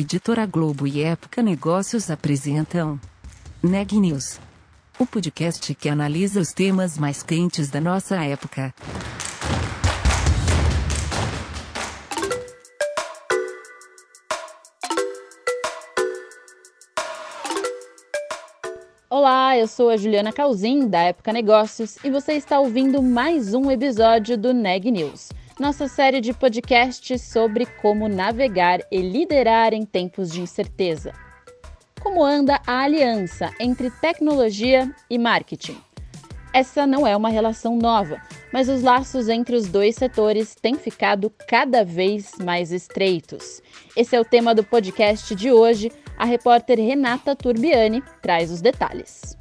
Editora Globo e Época Negócios apresentam Neg News, o podcast que analisa os temas mais quentes da nossa época. Olá, eu sou a Juliana Calzin, da Época Negócios, e você está ouvindo mais um episódio do Neg News nossa série de podcasts sobre como navegar e liderar em tempos de incerteza. Como anda a aliança entre tecnologia e marketing? Essa não é uma relação nova, mas os laços entre os dois setores têm ficado cada vez mais estreitos. Esse é o tema do podcast de hoje. A repórter Renata Turbiani traz os detalhes.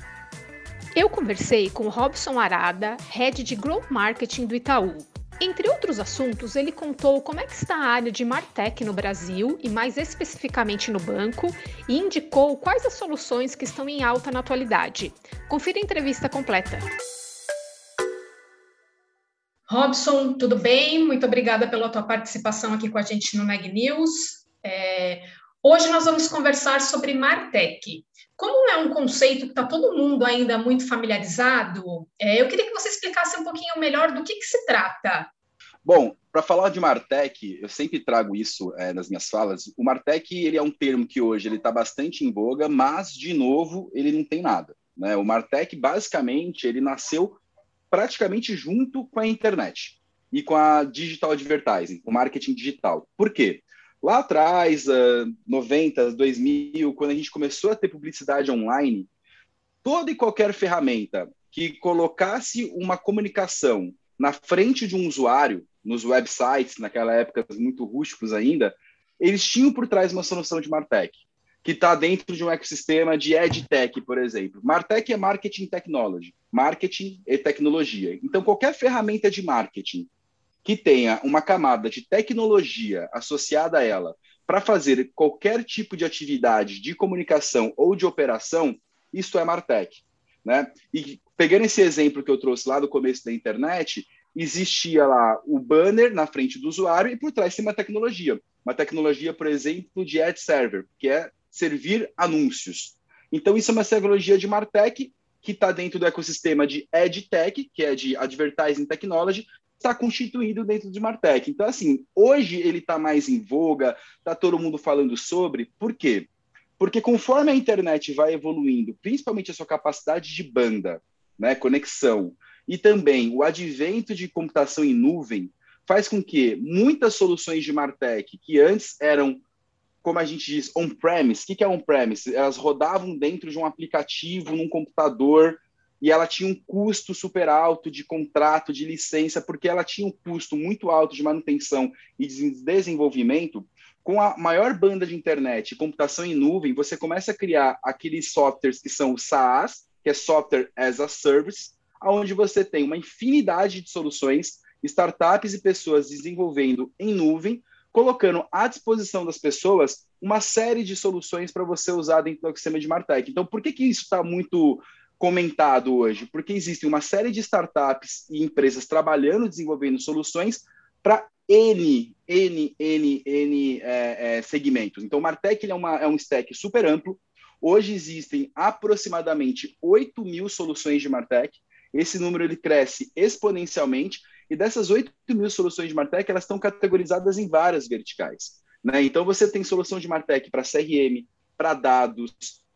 Eu conversei com Robson Arada, head de Growth Marketing do Itaú, entre outros assuntos, ele contou como é que está a área de Martech no Brasil e mais especificamente no banco e indicou quais as soluções que estão em alta na atualidade. Confira a entrevista completa. Robson, tudo bem? Muito obrigada pela tua participação aqui com a gente no Neg News. É, hoje nós vamos conversar sobre Martech. Como é um conceito que está todo mundo ainda muito familiarizado, é, eu queria que você explicasse um pouquinho melhor do que, que se trata. Bom, para falar de Martech, eu sempre trago isso é, nas minhas falas. O Martech ele é um termo que hoje ele está bastante em voga, mas de novo ele não tem nada. Né? O Martech basicamente ele nasceu praticamente junto com a internet e com a digital advertising, o marketing digital. Por quê? Lá atrás, uh, 90, 2000, quando a gente começou a ter publicidade online, toda e qualquer ferramenta que colocasse uma comunicação na frente de um usuário, nos websites, naquela época muito rústicos ainda, eles tinham por trás uma solução de Martech, que está dentro de um ecossistema de EdTech, por exemplo. Martech é Marketing Technology, marketing e tecnologia. Então, qualquer ferramenta de marketing que tenha uma camada de tecnologia associada a ela para fazer qualquer tipo de atividade de comunicação ou de operação, isso é Martech. Né? E pegando esse exemplo que eu trouxe lá do começo da internet, existia lá o banner na frente do usuário e por trás tem uma tecnologia. Uma tecnologia, por exemplo, de ad server, que é servir anúncios. Então, isso é uma tecnologia de Martech que está dentro do ecossistema de EdTech, que é de Advertising Technology, está constituído dentro de Martech. Então, assim, hoje ele está mais em voga, está todo mundo falando sobre. Por quê? Porque conforme a internet vai evoluindo, principalmente a sua capacidade de banda, né, conexão, e também o advento de computação em nuvem, faz com que muitas soluções de Martech, que antes eram, como a gente diz, on-premise, o que é on-premise? Elas rodavam dentro de um aplicativo, num computador, e ela tinha um custo super alto de contrato, de licença, porque ela tinha um custo muito alto de manutenção e de desenvolvimento. Com a maior banda de internet computação em nuvem, você começa a criar aqueles softwares que são o SaaS, que é Software as a Service, onde você tem uma infinidade de soluções, startups e pessoas desenvolvendo em nuvem, colocando à disposição das pessoas uma série de soluções para você usar dentro do sistema de Martech. Então, por que, que isso está muito comentado hoje? Porque existem uma série de startups e empresas trabalhando, desenvolvendo soluções para N, N, N, N é, é, segmentos. Então, o Martech é, uma, é um stack super amplo. Hoje existem aproximadamente 8 mil soluções de Martech. Esse número ele cresce exponencialmente. E dessas 8 mil soluções de Martech, elas estão categorizadas em várias verticais. Né? Então, você tem solução de Martech para CRM, para dados,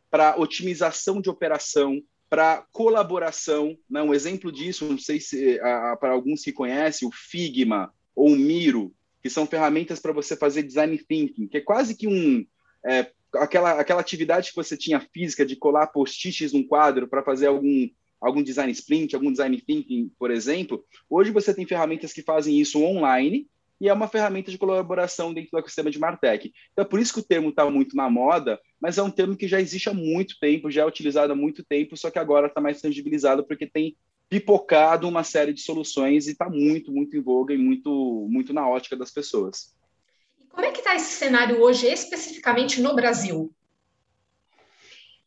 para otimização de operação, para colaboração. Né? Um exemplo disso, não sei se para alguns que conhecem, o Figma ou o Miro, que são ferramentas para você fazer design thinking, que é quase que um é, aquela, aquela atividade que você tinha física de colar post-its num quadro para fazer algum algum design sprint, algum design thinking, por exemplo. Hoje você tem ferramentas que fazem isso online e é uma ferramenta de colaboração dentro do ecossistema de Martech. Então, é por isso que o termo está muito na moda, mas é um termo que já existe há muito tempo, já é utilizado há muito tempo, só que agora está mais tangibilizado porque tem pipocado uma série de soluções e está muito, muito em voga e muito, muito na ótica das pessoas. Como é que está esse cenário hoje, especificamente no Brasil?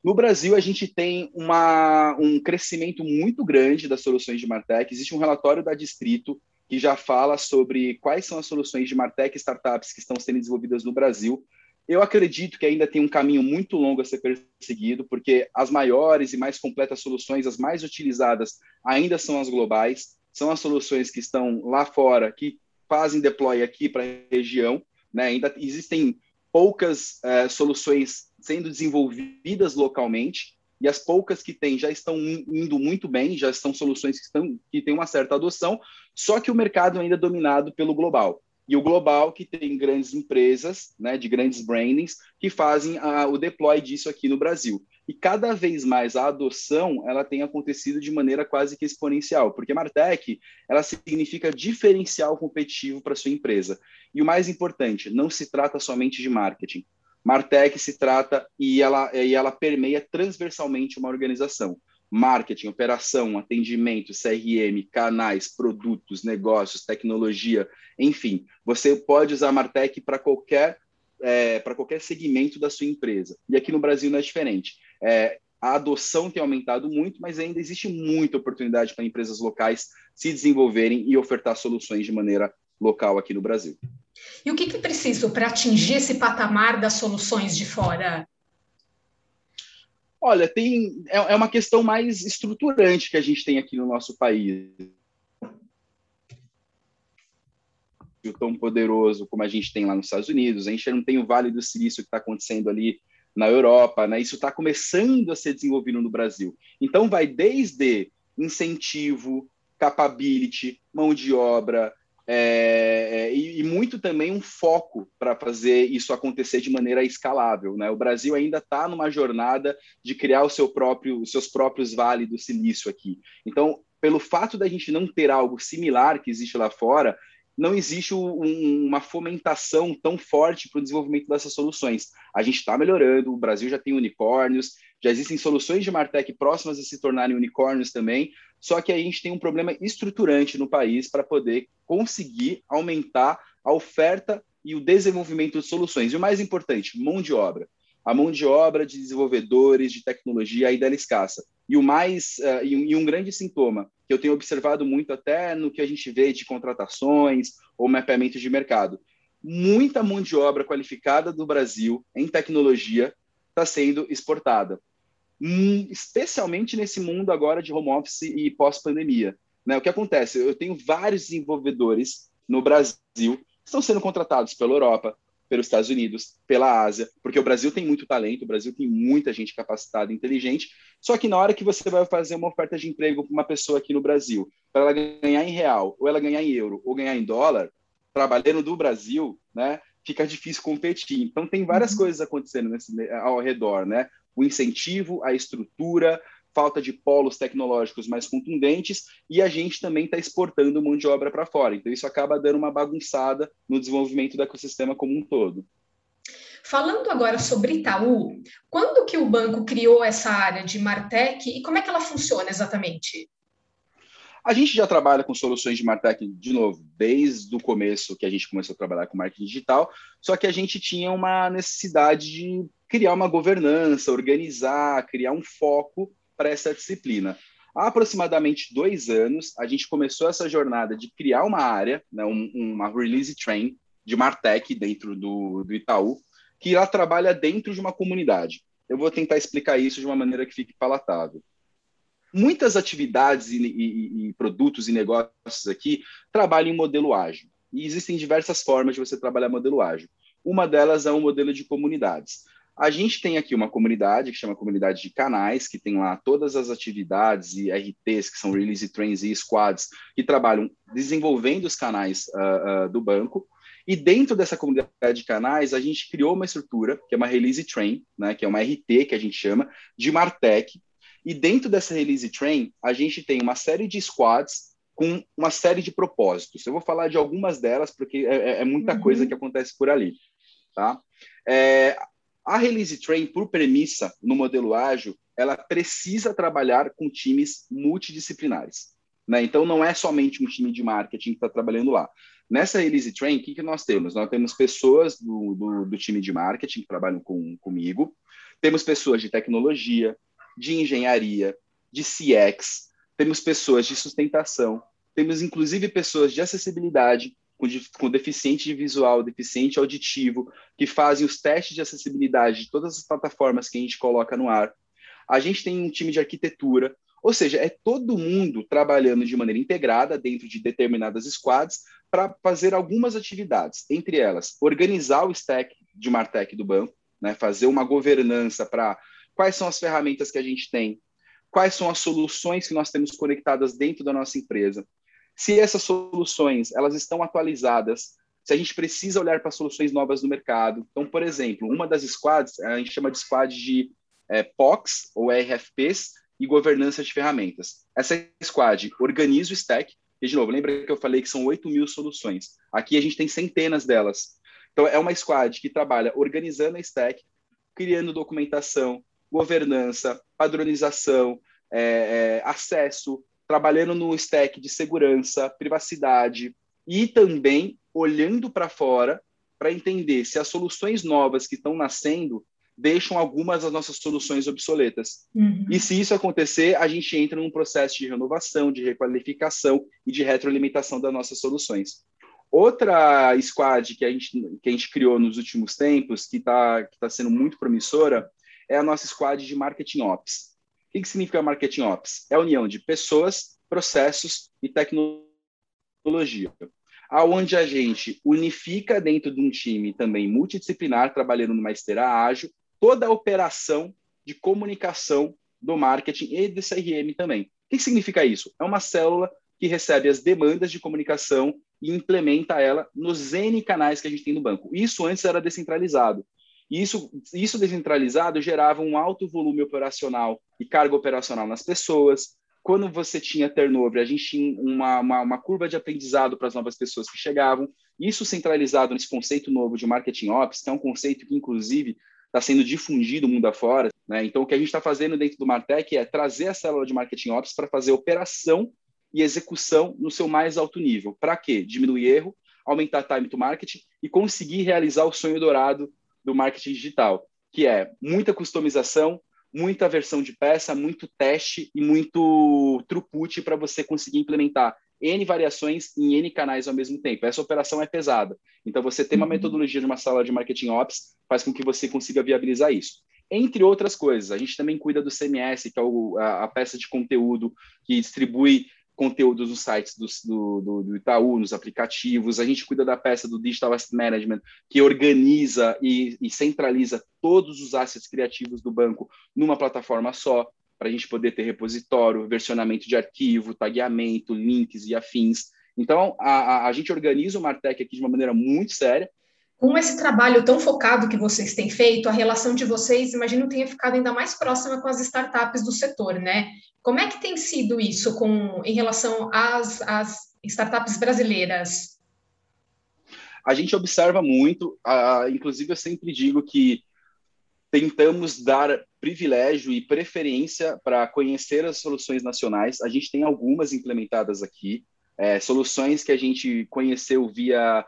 No Brasil, a gente tem uma, um crescimento muito grande das soluções de Martech. Existe um relatório da Distrito que já fala sobre quais são as soluções de Martech startups que estão sendo desenvolvidas no Brasil. Eu acredito que ainda tem um caminho muito longo a ser perseguido, porque as maiores e mais completas soluções, as mais utilizadas, ainda são as globais, são as soluções que estão lá fora, que fazem deploy aqui para a região. Né? Ainda existem poucas uh, soluções sendo desenvolvidas localmente, e as poucas que tem já estão indo muito bem, já estão soluções que, estão, que têm uma certa adoção, só que o mercado ainda é dominado pelo global e o global que tem grandes empresas, né, de grandes brandings que fazem a, o deploy disso aqui no Brasil. E cada vez mais a adoção ela tem acontecido de maneira quase que exponencial, porque Martech ela significa diferencial competitivo para sua empresa. E o mais importante, não se trata somente de marketing. Martech se trata e ela, e ela permeia transversalmente uma organização marketing, operação, atendimento, CRM, canais, produtos, negócios, tecnologia, enfim, você pode usar a Martech para qualquer é, para qualquer segmento da sua empresa. E aqui no Brasil não é diferente. É, a adoção tem aumentado muito, mas ainda existe muita oportunidade para empresas locais se desenvolverem e ofertar soluções de maneira local aqui no Brasil. E o que, que preciso para atingir esse patamar das soluções de fora? Olha, tem é, é uma questão mais estruturante que a gente tem aqui no nosso país. tão poderoso como a gente tem lá nos Estados Unidos, a gente não tem o Vale do Silício que está acontecendo ali na Europa, né? Isso está começando a ser desenvolvido no Brasil. Então, vai desde incentivo, capability, mão de obra, é, é, e, e, muito também um foco para fazer isso acontecer de maneira escalável. Né? O Brasil ainda está numa jornada de criar o seu próprio, os seus próprios vales do silício aqui. Então, pelo fato da gente não ter algo similar que existe lá fora, não existe um, uma fomentação tão forte para o desenvolvimento dessas soluções. A gente está melhorando, o Brasil já tem unicórnios, já existem soluções de Martech próximas a se tornarem unicórnios também, só que a gente tem um problema estruturante no país para poder conseguir aumentar a oferta e o desenvolvimento de soluções. E o mais importante, mão de obra. A mão de obra de desenvolvedores de tecnologia ainda é escassa. E o mais uh, e, um grande sintoma que eu tenho observado muito até no que a gente vê de contratações ou mapeamento de mercado, muita mão de obra qualificada do Brasil em tecnologia está sendo exportada especialmente nesse mundo agora de home office e pós-pandemia. Né? O que acontece? Eu tenho vários desenvolvedores no Brasil que estão sendo contratados pela Europa, pelos Estados Unidos, pela Ásia, porque o Brasil tem muito talento, o Brasil tem muita gente capacitada e inteligente, só que na hora que você vai fazer uma oferta de emprego para uma pessoa aqui no Brasil, para ela ganhar em real, ou ela ganhar em euro, ou ganhar em dólar, trabalhando do Brasil, né, fica difícil competir. Então tem várias uhum. coisas acontecendo nesse, ao redor, né? O incentivo, a estrutura, falta de polos tecnológicos mais contundentes e a gente também está exportando mão de obra para fora. Então, isso acaba dando uma bagunçada no desenvolvimento do ecossistema como um todo. Falando agora sobre Itaú, quando que o banco criou essa área de Martech e como é que ela funciona exatamente? A gente já trabalha com soluções de Martech, de novo, desde o começo que a gente começou a trabalhar com marketing digital, só que a gente tinha uma necessidade de criar uma governança, organizar, criar um foco para essa disciplina. Há aproximadamente dois anos, a gente começou essa jornada de criar uma área, né, um, uma release train de Martech dentro do, do Itaú, que ela trabalha dentro de uma comunidade. Eu vou tentar explicar isso de uma maneira que fique palatável. Muitas atividades e, e, e produtos e negócios aqui trabalham em modelo ágil. E existem diversas formas de você trabalhar modelo ágil. Uma delas é um modelo de comunidades. A gente tem aqui uma comunidade que chama Comunidade de Canais, que tem lá todas as atividades e RTs, que são Release Trains e Squads, que trabalham desenvolvendo os canais uh, uh, do banco. E dentro dessa comunidade de canais, a gente criou uma estrutura, que é uma Release Train, né, que é uma RT, que a gente chama, de Martech. E dentro dessa Release Train, a gente tem uma série de squads com uma série de propósitos. Eu vou falar de algumas delas, porque é, é, é muita uhum. coisa que acontece por ali. Tá? É, a Release Train, por premissa, no modelo ágil, ela precisa trabalhar com times multidisciplinares. Né? Então, não é somente um time de marketing que está trabalhando lá. Nessa Release Train, o que, que nós temos? Nós temos pessoas do, do, do time de marketing que trabalham com, comigo, temos pessoas de tecnologia, de engenharia, de CX, temos pessoas de sustentação, temos inclusive pessoas de acessibilidade, com, com deficiente de visual, deficiente auditivo, que fazem os testes de acessibilidade de todas as plataformas que a gente coloca no ar. A gente tem um time de arquitetura, ou seja, é todo mundo trabalhando de maneira integrada dentro de determinadas squads para fazer algumas atividades, entre elas, organizar o stack de Martech do banco, né, fazer uma governança para quais são as ferramentas que a gente tem, quais são as soluções que nós temos conectadas dentro da nossa empresa, se essas soluções elas estão atualizadas, se a gente precisa olhar para soluções novas no mercado. Então, por exemplo, uma das squads, a gente chama de squad de é, POCs ou RFPs e governança de ferramentas. Essa squad organiza o stack, e de novo, lembra que eu falei que são 8 mil soluções. Aqui a gente tem centenas delas. Então, é uma squad que trabalha organizando a stack, criando documentação, governança, padronização, é, é, acesso, trabalhando no stack de segurança, privacidade e também olhando para fora para entender se as soluções novas que estão nascendo deixam algumas das nossas soluções obsoletas. Uhum. E se isso acontecer, a gente entra num processo de renovação, de requalificação e de retroalimentação das nossas soluções. Outra squad que a gente, que a gente criou nos últimos tempos, que está que tá sendo muito promissora, é a nossa squad de Marketing Ops. O que significa Marketing Ops? É a união de pessoas, processos e tecnologia, aonde a gente unifica dentro de um time também multidisciplinar, trabalhando numa esteira ágil, toda a operação de comunicação do marketing e do CRM também. O que significa isso? É uma célula que recebe as demandas de comunicação e implementa ela nos N canais que a gente tem no banco. Isso antes era descentralizado. E isso, isso descentralizado gerava um alto volume operacional e carga operacional nas pessoas. Quando você tinha turnover, a gente tinha uma, uma, uma curva de aprendizado para as novas pessoas que chegavam. Isso centralizado nesse conceito novo de marketing ops, que é um conceito que, inclusive, está sendo difundido mundo afora. Né? Então, o que a gente está fazendo dentro do Martech é trazer a célula de marketing ops para fazer operação e execução no seu mais alto nível. Para quê? Diminuir erro, aumentar time to marketing e conseguir realizar o sonho dourado do marketing digital, que é muita customização, muita versão de peça, muito teste e muito throughput para você conseguir implementar N variações em N canais ao mesmo tempo. Essa operação é pesada. Então, você ter uma uhum. metodologia de uma sala de marketing ops faz com que você consiga viabilizar isso. Entre outras coisas, a gente também cuida do CMS, que é o, a, a peça de conteúdo que distribui conteúdos nos sites do, do, do, Itaú, nos aplicativos. A gente cuida da peça do Digital Asset Management, que organiza e, e centraliza todos os assets criativos do banco numa plataforma só, para a gente poder ter repositório, versionamento de arquivo, tagueamento, links e afins. Então, a, a, a gente organiza o Martech aqui de uma maneira muito séria, com esse trabalho tão focado que vocês têm feito, a relação de vocês, imagino, tenha ficado ainda mais próxima com as startups do setor, né? Como é que tem sido isso com, em relação às, às startups brasileiras? A gente observa muito, uh, inclusive eu sempre digo que tentamos dar privilégio e preferência para conhecer as soluções nacionais. A gente tem algumas implementadas aqui, é, soluções que a gente conheceu via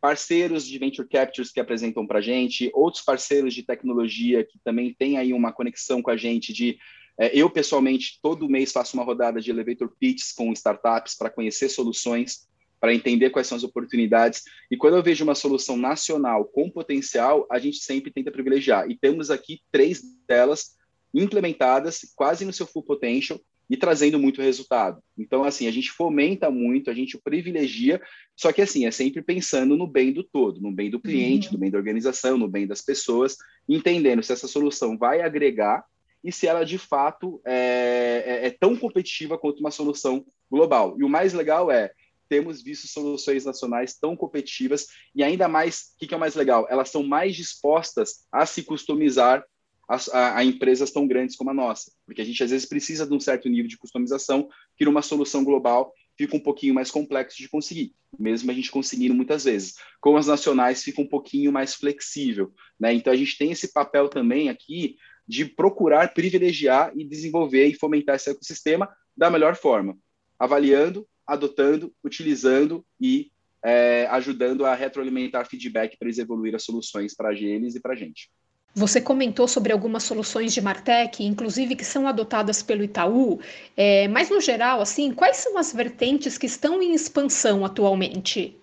parceiros de venture captures que apresentam para a gente, outros parceiros de tecnologia que também têm aí uma conexão com a gente de é, eu, pessoalmente, todo mês faço uma rodada de elevator pitches com startups para conhecer soluções, para entender quais são as oportunidades. E quando eu vejo uma solução nacional com potencial, a gente sempre tenta privilegiar. E temos aqui três delas implementadas, quase no seu full potential, e trazendo muito resultado. Então, assim, a gente fomenta muito, a gente privilegia, só que, assim, é sempre pensando no bem do todo, no bem do cliente, uhum. no bem da organização, no bem das pessoas, entendendo se essa solução vai agregar e se ela de fato é, é, é, tão competitiva quanto uma solução global. E o mais legal é temos visto soluções nacionais tão competitivas e ainda mais, o que, que, é o mais legal? Elas são mais dispostas a se customizar a, a, a, empresas tão grandes como a nossa, porque a gente às vezes precisa de um certo nível de customização que numa solução global fica um pouquinho mais complexo de conseguir, mesmo a gente conseguindo muitas vezes. Com as nacionais fica um pouquinho mais flexível, né? Então a gente tem esse papel também aqui de procurar privilegiar e desenvolver e fomentar esse ecossistema da melhor forma, avaliando, adotando, utilizando e é, ajudando a retroalimentar feedback para eles evoluir as soluções para eles e para a gente. Você comentou sobre algumas soluções de Martech, inclusive que são adotadas pelo Itaú, é, mas no geral, assim, quais são as vertentes que estão em expansão atualmente?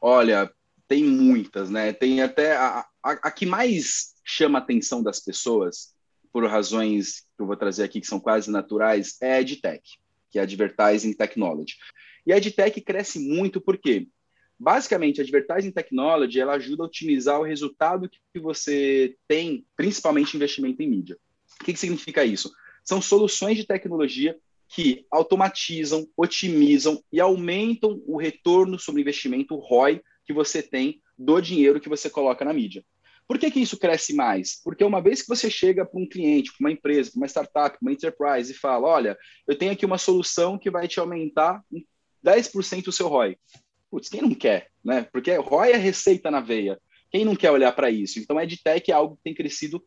Olha, tem muitas, né? Tem até a, a, a que mais chama a atenção das pessoas, por razões que eu vou trazer aqui que são quase naturais, é a EdTech, que é Advertising Technology. E a EdTech cresce muito porque, basicamente, a Advertising Technology ela ajuda a otimizar o resultado que você tem, principalmente investimento em mídia. O que, que significa isso? São soluções de tecnologia que automatizam, otimizam e aumentam o retorno sobre investimento, o ROI, que você tem do dinheiro que você coloca na mídia. Por que, que isso cresce mais? Porque uma vez que você chega para um cliente, para uma empresa, para uma startup, para uma enterprise e fala: olha, eu tenho aqui uma solução que vai te aumentar 10% o seu ROI. Putz, quem não quer? Né? Porque ROI é receita na veia. Quem não quer olhar para isso? Então, EdTech é algo que tem crescido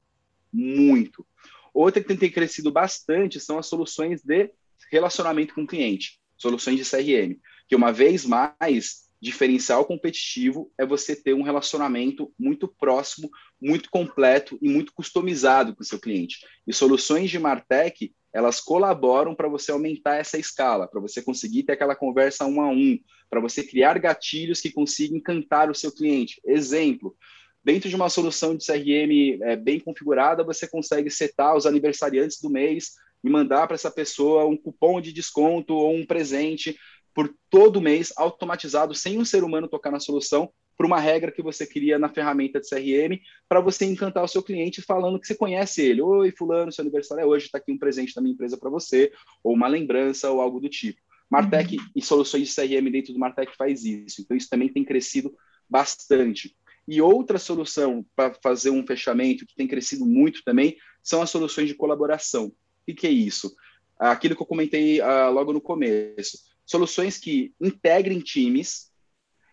muito. Outra que tem crescido bastante são as soluções de relacionamento com o cliente, soluções de CRM, que uma vez mais diferencial competitivo é você ter um relacionamento muito próximo, muito completo e muito customizado com o seu cliente. E soluções de Martech, elas colaboram para você aumentar essa escala, para você conseguir ter aquela conversa um a um, para você criar gatilhos que consigam encantar o seu cliente. Exemplo, dentro de uma solução de CRM é, bem configurada, você consegue setar os aniversariantes do mês e mandar para essa pessoa um cupom de desconto ou um presente por todo mês, automatizado, sem um ser humano tocar na solução, por uma regra que você cria na ferramenta de CRM, para você encantar o seu cliente falando que você conhece ele. Oi, fulano, seu aniversário é hoje, está aqui um presente da minha empresa para você, ou uma lembrança, ou algo do tipo. Martech uhum. e soluções de CRM dentro do Martech faz isso. Então, isso também tem crescido bastante. E outra solução para fazer um fechamento que tem crescido muito também são as soluções de colaboração. O que, é isso? Aquilo que eu comentei uh, logo no começo. Soluções que integrem times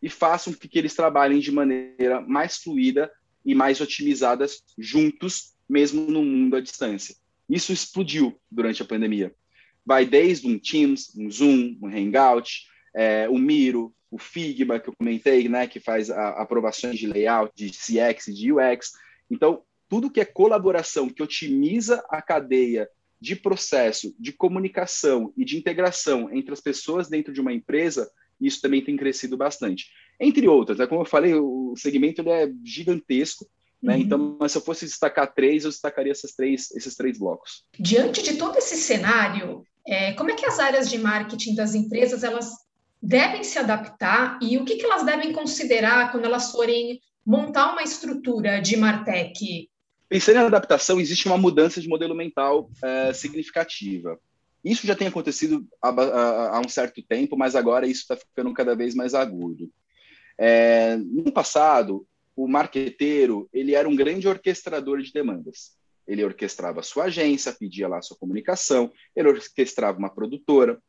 e façam que eles trabalhem de maneira mais fluida e mais otimizadas juntos, mesmo no mundo à distância. Isso explodiu durante a pandemia. Vai desde um Teams, um Zoom, um Hangout, é, o Miro, o Figma, que eu comentei, né, que faz aprovações de layout, de CX e de UX. Então, tudo que é colaboração, que otimiza a cadeia de processo, de comunicação e de integração entre as pessoas dentro de uma empresa, isso também tem crescido bastante. Entre outras, né, como eu falei, o segmento ele é gigantesco, né? Uhum. Então, se eu fosse destacar três, eu destacaria essas três, esses três blocos. Diante de todo esse cenário, é, como é que as áreas de marketing das empresas elas devem se adaptar e o que, que elas devem considerar quando elas forem montar uma estrutura de Martech Pensando em adaptação, existe uma mudança de modelo mental é, significativa. Isso já tem acontecido há, há, há, um certo tempo, mas agora isso está ficando cada vez mais agudo. É, no passado, o marqueteiro ele era um grande orquestrador de demandas. Ele orquestrava sua agência, pedia lá sua comunicação, ele orquestrava uma produtora,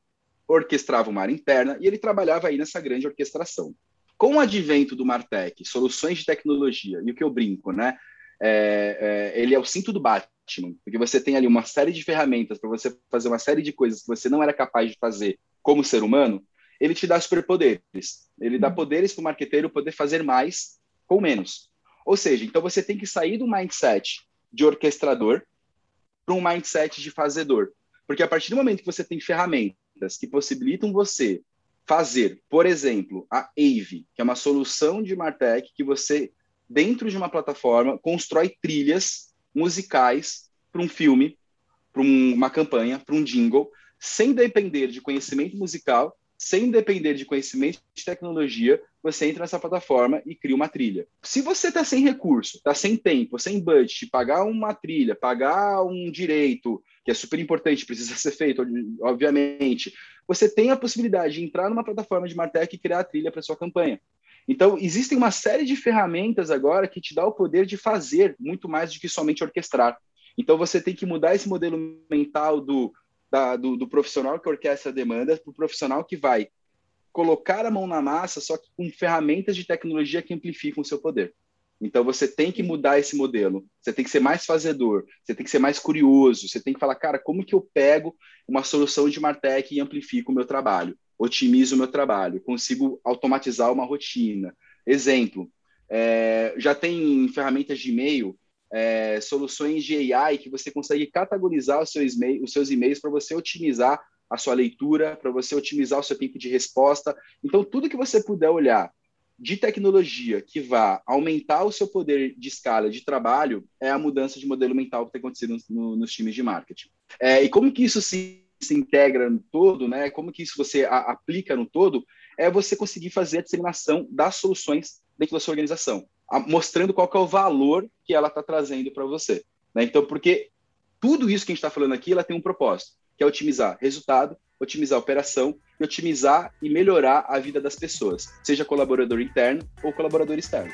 orquestrava uma área interna e ele trabalhava aí nessa grande orquestração. Com o advento do Martech, soluções de tecnologia, e o que eu brinco, né? é, é, ele é o cinto do Batman, porque você tem ali uma série de ferramentas para você fazer uma série de coisas que você não era capaz de fazer como ser humano, ele te dá superpoderes. Ele dá poderes para o marqueteiro poder fazer mais com menos. Ou seja, então você tem que sair do mindset de orquestrador para um mindset de fazedor. Porque a partir do momento que você tem ferramentas que possibilitam você fazer, por exemplo, a AVE, que é uma solução de Martech que você dentro de uma plataforma, constrói trilhas musicais para um filme, para um, uma campanha, para um jingle, sem depender de conhecimento musical, sem depender de conhecimento de tecnologia, você entra nessa plataforma e cria uma trilha. Se você está sem recurso, está sem tempo, sem budget, pagar uma trilha, pagar um direito, que é super importante, precisa ser feito, obviamente, você tem a possibilidade de entrar numa plataforma de Martech e criar a trilha para sua campanha. Então, existem uma série de ferramentas agora que te dá o poder de fazer muito mais do que somente orquestrar. Então, você tem que mudar esse modelo mental do, da, do, do, profissional que orquestra a demanda para o profissional que vai colocar a mão na massa, só que com ferramentas de tecnologia que amplificam o seu poder. Então, você tem que mudar esse modelo. Você tem que ser mais fazedor, você tem que ser mais curioso, você tem que falar, cara, como que eu pego uma solução de Martech e amplifico o meu trabalho? Otimizo o meu trabalho, consigo automatizar uma rotina. Exemplo, é, já tem ferramentas de e-mail, é, soluções de AI que você consegue categorizar os seus, os seus e-mails para você otimizar a sua leitura, para você otimizar o seu tempo de resposta. Então, tudo que você puder olhar de tecnologia que vá aumentar o seu poder de escala de trabalho é a mudança de modelo mental que tem acontecido no, nos times de marketing. É, e como que isso se, se, integra no todo, né? Como que isso você a, aplica no todo? É você conseguir fazer a disseminação das soluções dentro da sua organização, a, mostrando qual é o valor que ela está trazendo para você. Né? Então, porque tudo isso que a gente está falando aqui, ela tem um propósito, que é otimizar resultado, otimizar operação e otimizar e melhorar a vida das pessoas, seja colaborador interno ou colaborador externo.